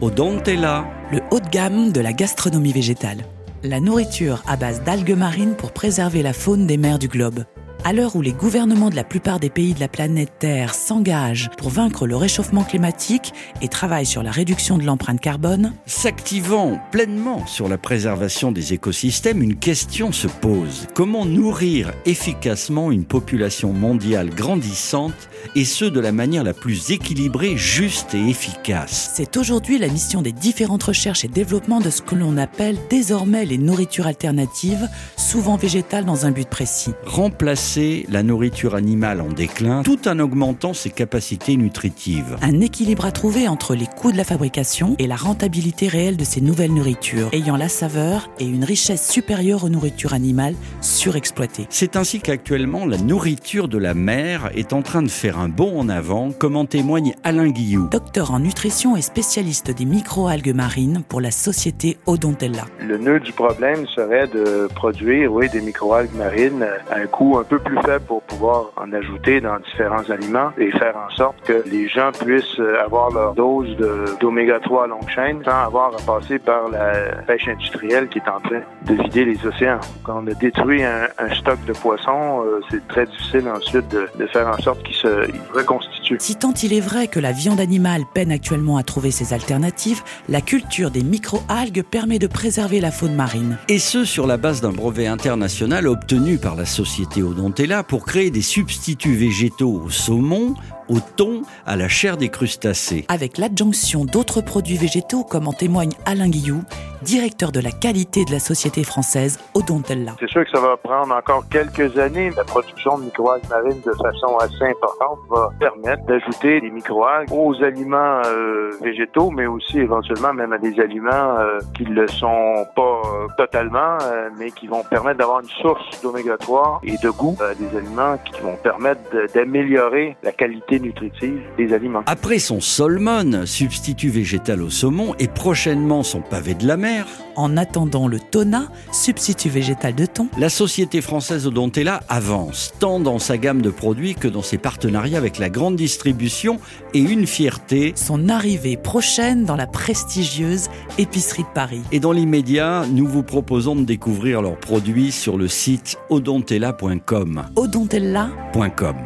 Odontella. le haut de gamme de la gastronomie végétale. La nourriture à base d'algues marines pour préserver la faune des mers du globe. À l'heure où les gouvernements de la plupart des pays de la planète Terre s'engagent pour vaincre le réchauffement climatique et travaillent sur la réduction de l'empreinte carbone, S'activant pleinement sur la préservation des écosystèmes, une question se pose. Comment nourrir efficacement une population mondiale grandissante et ce de la manière la plus équilibrée, juste et efficace? C'est aujourd'hui la mission des différentes recherches et développements de ce que l'on appelle désormais les nourritures alternatives, souvent végétales dans un but précis. Remplacer la nourriture animale en déclin tout en augmentant ses capacités nutritives. Un équilibre à trouver entre les coûts de la fabrication et la rentabilité réelle de ces nouvelles nourritures, ayant la saveur et une richesse supérieure aux nourritures animales surexploitées. C'est ainsi qu'actuellement la nourriture de la mer est en train de faire un bond en avant, comme en témoigne Alain Guillou. Docteur en nutrition et spécialiste des microalgues marines pour la société Odontella. Le nœud du problème serait de produire, oui, des microalgues marines à un coût un peu plus faible pour pouvoir en ajouter dans différents aliments et faire en sorte que les gens puissent avoir leur dose de- d'oméga 3 à longue chaîne sans avoir à passer par la pêche industrielle qui est en train de vider les océans. Quand on a détruit un, un stock de poissons, euh, c'est très difficile ensuite de, de faire en sorte qu'il se il reconstitue. Si tant il est vrai que la viande animale peine actuellement à trouver ses alternatives, la culture des microalgues permet de préserver la faune marine. Et ce, sur la base d'un brevet international obtenu par la société Odontella pour créer des substituts végétaux au saumon, au thon, à la chair des crustacés. Avec l'adjonction d'autres produits végétaux comme en témoigne Alain Guillou, directeur de la qualité de la société française Odontella. C'est sûr que ça va prendre encore quelques années. La production de microalgues marines de façon assez importante va permettre d'ajouter des microalgues aux aliments euh, végétaux, mais aussi éventuellement même à des aliments euh, qui ne le sont pas euh, totalement, euh, mais qui vont permettre d'avoir une source d'oméga 3 et de goût à des aliments qui vont permettre d'améliorer la qualité nutritive des aliments. Après son salmon, substitut végétal au saumon, et prochainement son pavé de la mer, En attendant le tona, substitut végétal de thon, la société française Odontella avance, tant dans sa gamme de produits que dans ses partenariats avec la grande distribution, et une fierté, son arrivée prochaine dans la prestigieuse épicerie de Paris. Et dans l'immédiat, nous vous proposons de découvrir leurs produits sur le site odontella.com. Odontella .com.